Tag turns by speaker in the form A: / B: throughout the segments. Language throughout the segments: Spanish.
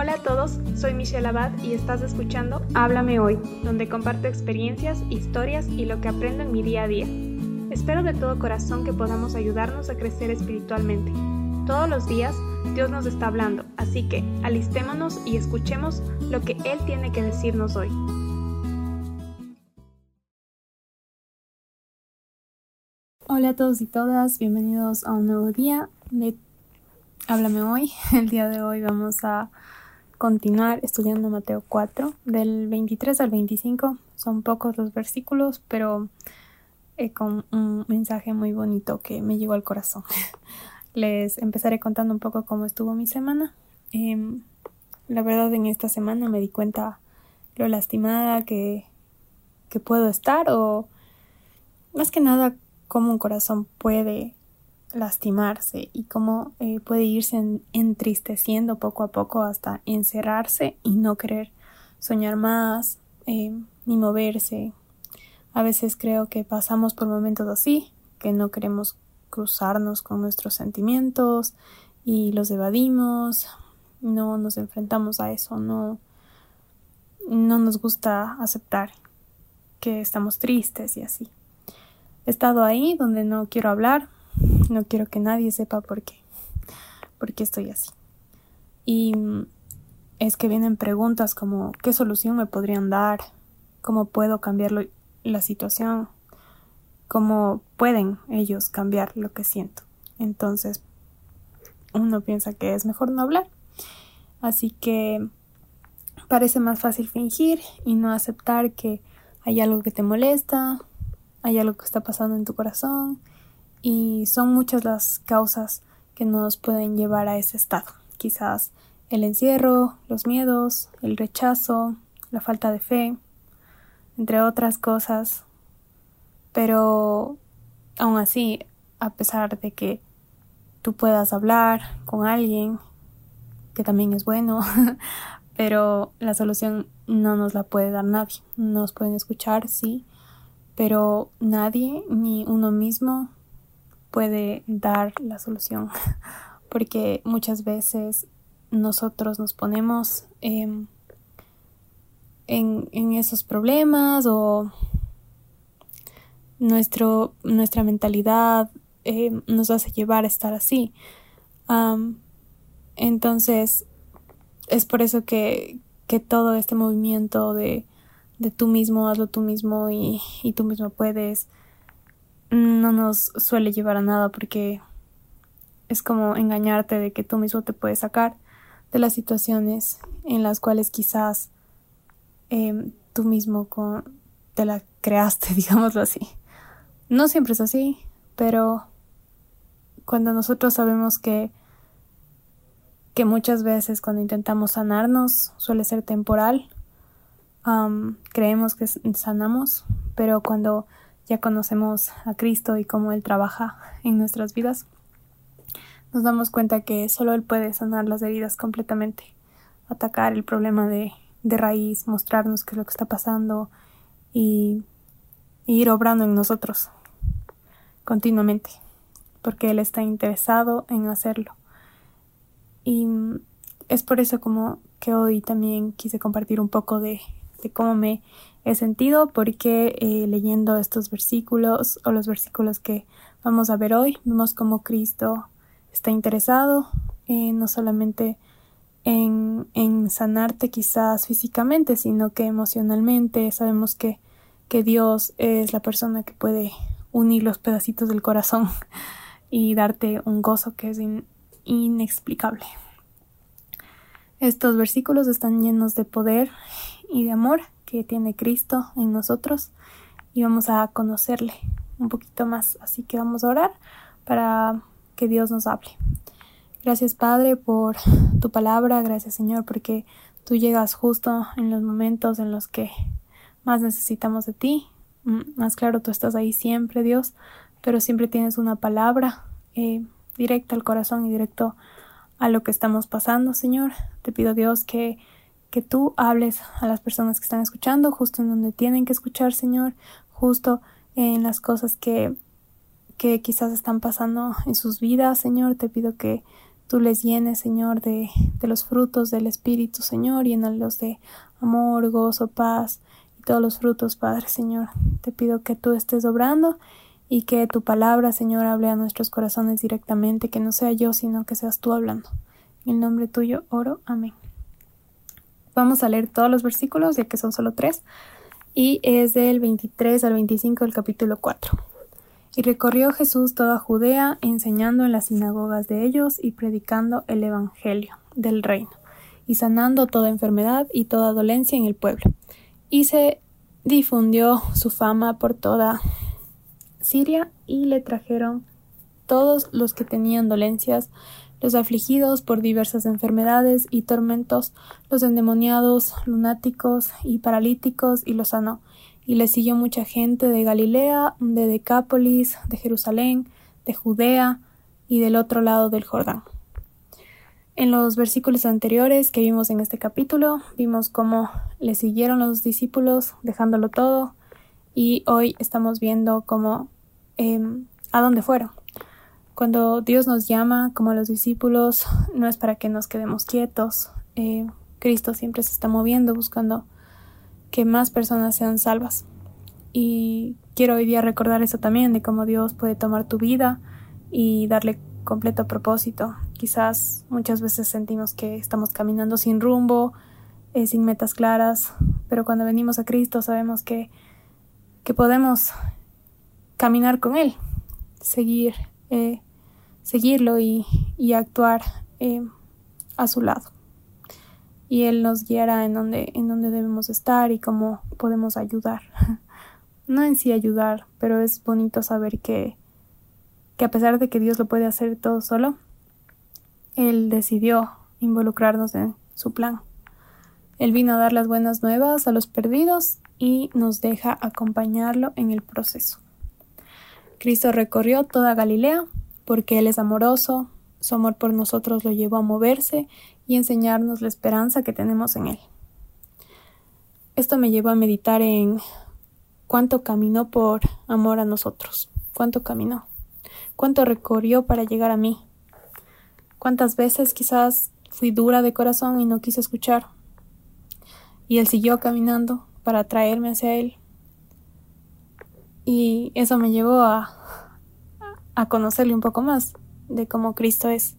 A: Hola a todos, soy Michelle Abad y estás escuchando Háblame Hoy, donde comparto experiencias, historias y lo que aprendo en mi día a día. Espero de todo corazón que podamos ayudarnos a crecer espiritualmente. Todos los días Dios nos está hablando, así que alistémonos y escuchemos lo que Él tiene que decirnos hoy. Hola a todos y todas, bienvenidos a un nuevo día de Háblame hoy. El día de hoy vamos a continuar estudiando Mateo 4, del 23 al 25. Son pocos los versículos, pero eh, con un mensaje muy bonito que me llegó al corazón. Les empezaré contando un poco cómo estuvo mi semana. Em, la verdad, en esta semana me di cuenta lo lastimada que, que puedo estar o más que nada cómo un corazón puede lastimarse y cómo eh, puede irse entristeciendo poco a poco hasta encerrarse y no querer soñar más eh, ni moverse. A veces creo que pasamos por momentos así, que no queremos cruzarnos con nuestros sentimientos y los evadimos, no nos enfrentamos a eso, no, no nos gusta aceptar que estamos tristes y así. He estado ahí donde no quiero hablar, no quiero que nadie sepa por qué, por qué estoy así. Y es que vienen preguntas como ¿qué solución me podrían dar? ¿Cómo puedo cambiar la situación? ¿Cómo pueden ellos cambiar lo que siento? Entonces, uno piensa que es mejor no hablar. Así que parece más fácil fingir y no aceptar que hay algo que te molesta, hay algo que está pasando en tu corazón y son muchas las causas que nos pueden llevar a ese estado. Quizás el encierro, los miedos, el rechazo, la falta de fe, entre otras cosas. Pero aún así, a pesar de que tú puedas hablar con alguien, que también es bueno, pero la solución no nos la puede dar nadie. Nos pueden escuchar, sí, pero nadie, ni uno mismo, puede dar la solución, porque muchas veces nosotros nos ponemos em, en, en, esos problemas o nuestro, nuestra mentalidad em, nos hace llevar a estar así. entonces, es por eso que, que todo este movimiento de, de tú mismo, hazlo tú mismo y, y tú mismo puedes, no nos suele llevar a nada porque es como engañarte de que tú mismo te puedes sacar de las situaciones en las cuales quizás em, tú mismo con, te la creaste, digámoslo así. No siempre es así, pero cuando nosotros sabemos que que muchas veces cuando intentamos sanarnos suele ser temporal, creemos que sanamos, pero cuando ya conocemos a Cristo y cómo Él trabaja en nuestras vidas, nos damos cuenta que solo Él puede sanar las heridas completamente, atacar el problema de, de raíz, mostrarnos qué es lo que está pasando y, y ir obrando en nosotros continuamente, porque Él está interesado en hacerlo. Y es por eso como que hoy también quise compartir un poco de, de cómo me he sentido porque eh, leyendo estos versículos o los versículos que vamos a ver hoy, vemos cómo Cristo está interesado no solamente en, en, sanarte quizás físicamente, sino que emocionalmente sabemos que, que Dios es la persona que puede unir los pedacitos del corazón y darte un gozo que es inexplicable. Estos versículos están llenos de poder y de amor que tiene Cristo en nosotros y vamos a conocerle un poquito más. Así que vamos a orar para que Dios nos hable. Gracias Padre por tu palabra, gracias Señor porque tú llegas justo en los momentos en los que más necesitamos de ti. Más claro, tú estás ahí siempre, Dios, pero siempre tienes una palabra eh, directa al corazón y directo a lo que estamos pasando, Señor. Te pido, Dios, que que tú hables a las personas que están escuchando justo en donde tienen que escuchar, Señor, justo en las cosas que, que quizás están pasando en sus vidas, Señor. Te pido que tú les llenes, Señor, de, de los frutos del Espíritu, Señor, llénalos de amor, gozo, paz y todos los frutos, Padre, Señor. Te pido que tú estés obrando y que tu palabra, Señor, hable a nuestros corazones directamente, que no sea yo, sino que seas tú hablando. En el nombre tuyo oro. Amén. Vamos a leer todos los versículos, ya que son solo tres, y es del 23 al 25 del capítulo 4. Y recorrió Jesús toda Judea, enseñando en las sinagogas de ellos y predicando el Evangelio del reino, y sanando toda enfermedad y toda dolencia en el pueblo. Y se difundió su fama por toda Siria y le trajeron todos los que tenían dolencias, los afligidos por diversas enfermedades y tormentos, los endemoniados, lunáticos y paralíticos, y los sanó. Y le siguió mucha gente de Galilea, de Decápolis, de Jerusalén, de Judea y del otro lado del Jordán. En los versículos anteriores que vimos en este capítulo, vimos cómo le siguieron los discípulos dejándolo todo y hoy estamos viendo cómo Em, a dónde fueron. Cuando Dios nos llama, como a los discípulos, no es para que nos quedemos quietos. Eh, Cristo siempre se está moviendo, buscando que más personas sean salvas. Y quiero hoy día recordar eso también, de cómo Dios puede tomar tu vida y darle completo propósito. Quizás muchas veces sentimos que estamos caminando sin rumbo, eh, sin metas claras, pero cuando venimos a Cristo sabemos que, que podemos caminar con Él, seguir, eh, seguirlo y, actuar eh, a su lado. Y Él nos guiará en donde, en donde debemos estar y cómo podemos ayudar. No en sí ayudar, pero es bonito saber que, que a pesar de que Dios lo puede hacer todo solo, Él decidió involucrarnos en su plan. Él vino a dar las buenas nuevas a los perdidos y nos deja acompañarlo en el proceso. Cristo recorrió toda Galilea, porque Él es amoroso, su amor por nosotros lo llevó a moverse y enseñarnos la esperanza que tenemos en Él. Esto me llevó a meditar en cuánto caminó por amor a nosotros, cuánto caminó, cuánto recorrió para llegar a mí, cuántas veces quizás fui dura de corazón y no quise escuchar, y Él siguió caminando para traerme hacia Él. Y eso me llevó a, a conocerle un poco más de cómo Cristo es,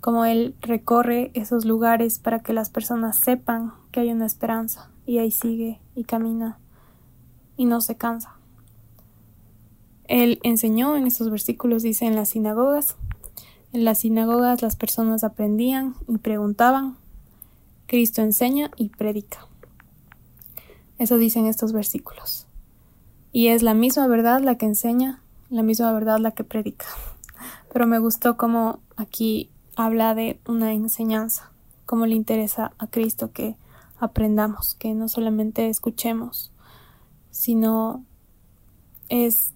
A: cómo Él recorre esos lugares para que las personas sepan que hay una esperanza y ahí sigue y camina y no se cansa. Él enseñó en esos versículos, dice, en las sinagogas. En las sinagogas las personas aprendían y preguntaban. Cristo enseña y predica. Eso dicen estos versículos. Y es la misma verdad la que enseña, la misma verdad la que predica. Pero me gustó cómo aquí habla de una enseñanza, cómo le interesa a Cristo que aprendamos, que no solamente escuchemos, sino es,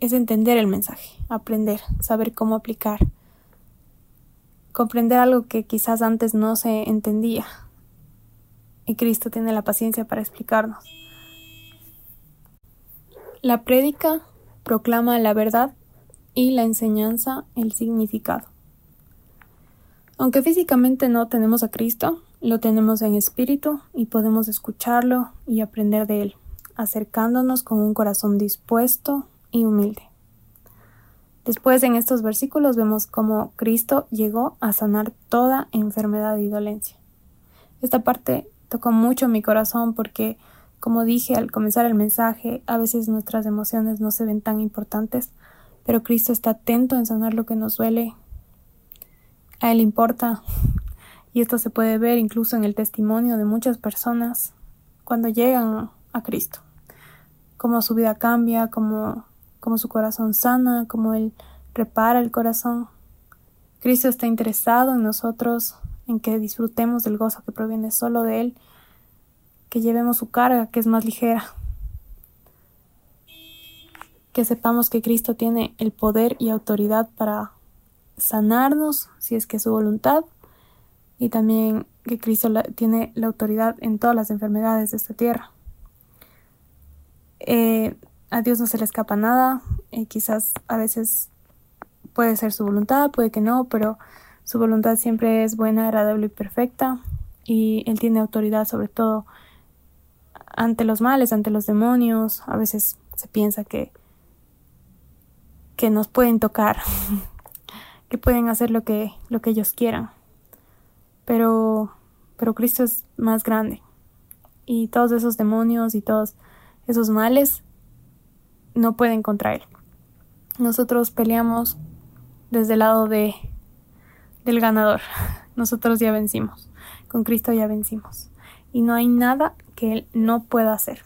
A: es entender el mensaje, aprender, saber cómo aplicar, comprender algo que quizás antes no se entendía. Y Cristo tiene la paciencia para explicarnos. La prédica proclama la verdad y la enseñanza el significado. Aunque físicamente no tenemos a Cristo, lo tenemos en espíritu y podemos escucharlo y aprender de él, acercándonos con un corazón dispuesto y humilde. Después en estos versículos vemos cómo Cristo llegó a sanar toda enfermedad y dolencia. Esta parte tocó mucho mi corazón porque como dije al comenzar el mensaje, a veces nuestras emociones no se ven tan importantes, pero Cristo está atento en sanar lo que nos duele. A Él importa. Y esto se puede ver incluso en el testimonio de muchas personas cuando llegan a Cristo. Cómo su vida cambia, cómo, cómo su corazón sana, cómo Él repara el corazón. Cristo está interesado en nosotros, en que disfrutemos del gozo que proviene solo de Él que llevemos su carga, que es más ligera. Que sepamos que Cristo tiene el poder y autoridad para sanarnos, si es que es su voluntad, y también que Cristo tiene la autoridad en todas las enfermedades de esta tierra. Eh, a Dios no se le escapa nada, eh, quizás a veces puede ser su voluntad, puede que no, pero Su voluntad siempre es buena, agradable y perfecta y Él tiene autoridad sobre todo ante los males, ante los demonios. A veces se piensa que, que nos pueden tocar, que pueden hacer lo que, lo que ellos quieran. Pero, pero Cristo es más grande. Y todos esos demonios y todos esos males no pueden contra Él. Nosotros peleamos desde el lado de, del ganador. Nosotros ya vencimos. Con Cristo ya vencimos. Y no hay nada que Él no pueda hacer.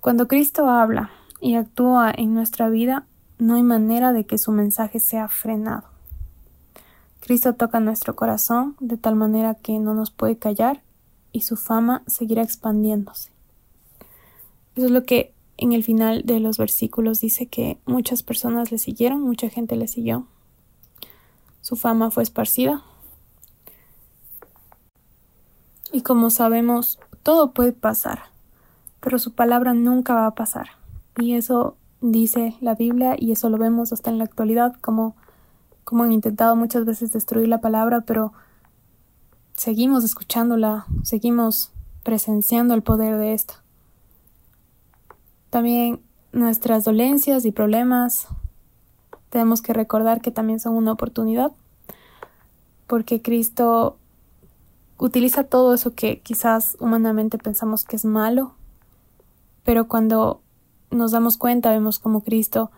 A: Cuando Cristo habla y actúa en nuestra vida, no hay manera de que su mensaje sea frenado. Cristo toca nuestro corazón de tal manera que no nos puede callar y su fama seguirá expandiéndose. Eso es lo que en el final de los versículos dice que muchas personas le siguieron, mucha gente le siguió. Su fama fue esparcida. Y como sabemos, todo puede pasar, pero su palabra nunca va a pasar. Y eso dice la Biblia y eso lo vemos hasta en la actualidad, como, como han intentado muchas veces destruir la palabra, pero seguimos escuchándola, seguimos presenciando el poder de esta. También nuestras dolencias y problemas tenemos que recordar que también son una oportunidad, porque Cristo utiliza todo eso que quizás humanamente pensamos que es malo, pero cuando nos damos cuenta vemos cómo Cristo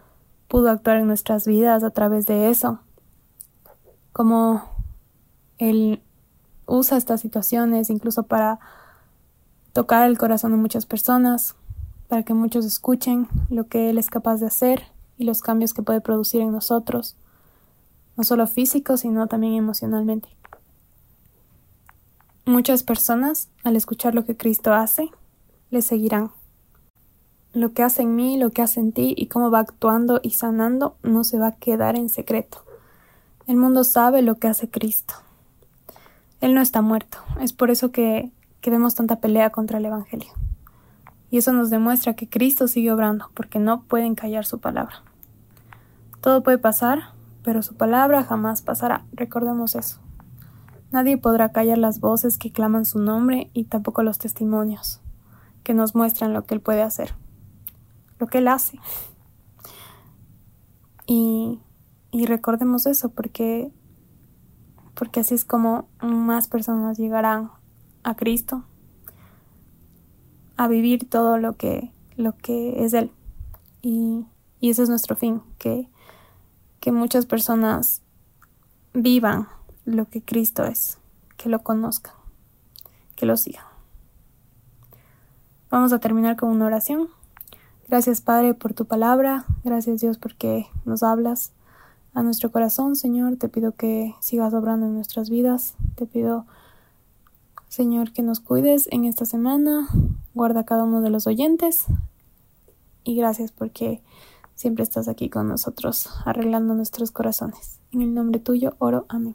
A: pudo actuar en nuestras vidas a través de eso, cómo Él usa estas situaciones incluso para tocar el corazón de muchas personas, para que muchos escuchen lo que Él es capaz de hacer y los cambios que puede producir en nosotros, no solo físicos, sino también emocionalmente. Muchas personas, al escuchar lo que Cristo hace, le seguirán. Lo que hace en mí, lo que hace en ti y cómo va actuando y sanando no se va a quedar en secreto. El mundo sabe lo que hace Cristo. Él no está muerto. Es por eso que, que vemos tanta pelea contra el Evangelio. Y eso nos demuestra que Cristo sigue obrando, porque no pueden callar su palabra. Todo puede pasar, pero su palabra jamás pasará. Recordemos eso. Nadie podrá callar las voces que claman su nombre y tampoco los testimonios que nos muestran lo que Él puede hacer, lo que Él hace. Y, y recordemos eso porque, porque así es como más personas llegarán a Cristo a vivir todo lo que, lo que es Él. Y, y ese es nuestro fin, que, que muchas personas vivan lo que Cristo es, que lo conozcan, que lo sigan. Vamos a terminar con una oración. Gracias Padre por tu palabra, gracias Dios porque nos hablas a nuestro corazón, Señor. Te pido que sigas obrando en nuestras vidas. Te pido, Señor, que nos cuides en esta semana, guarda a cada uno de los oyentes y gracias porque siempre estás aquí con nosotros arreglando nuestros corazones. En el nombre tuyo oro, amén.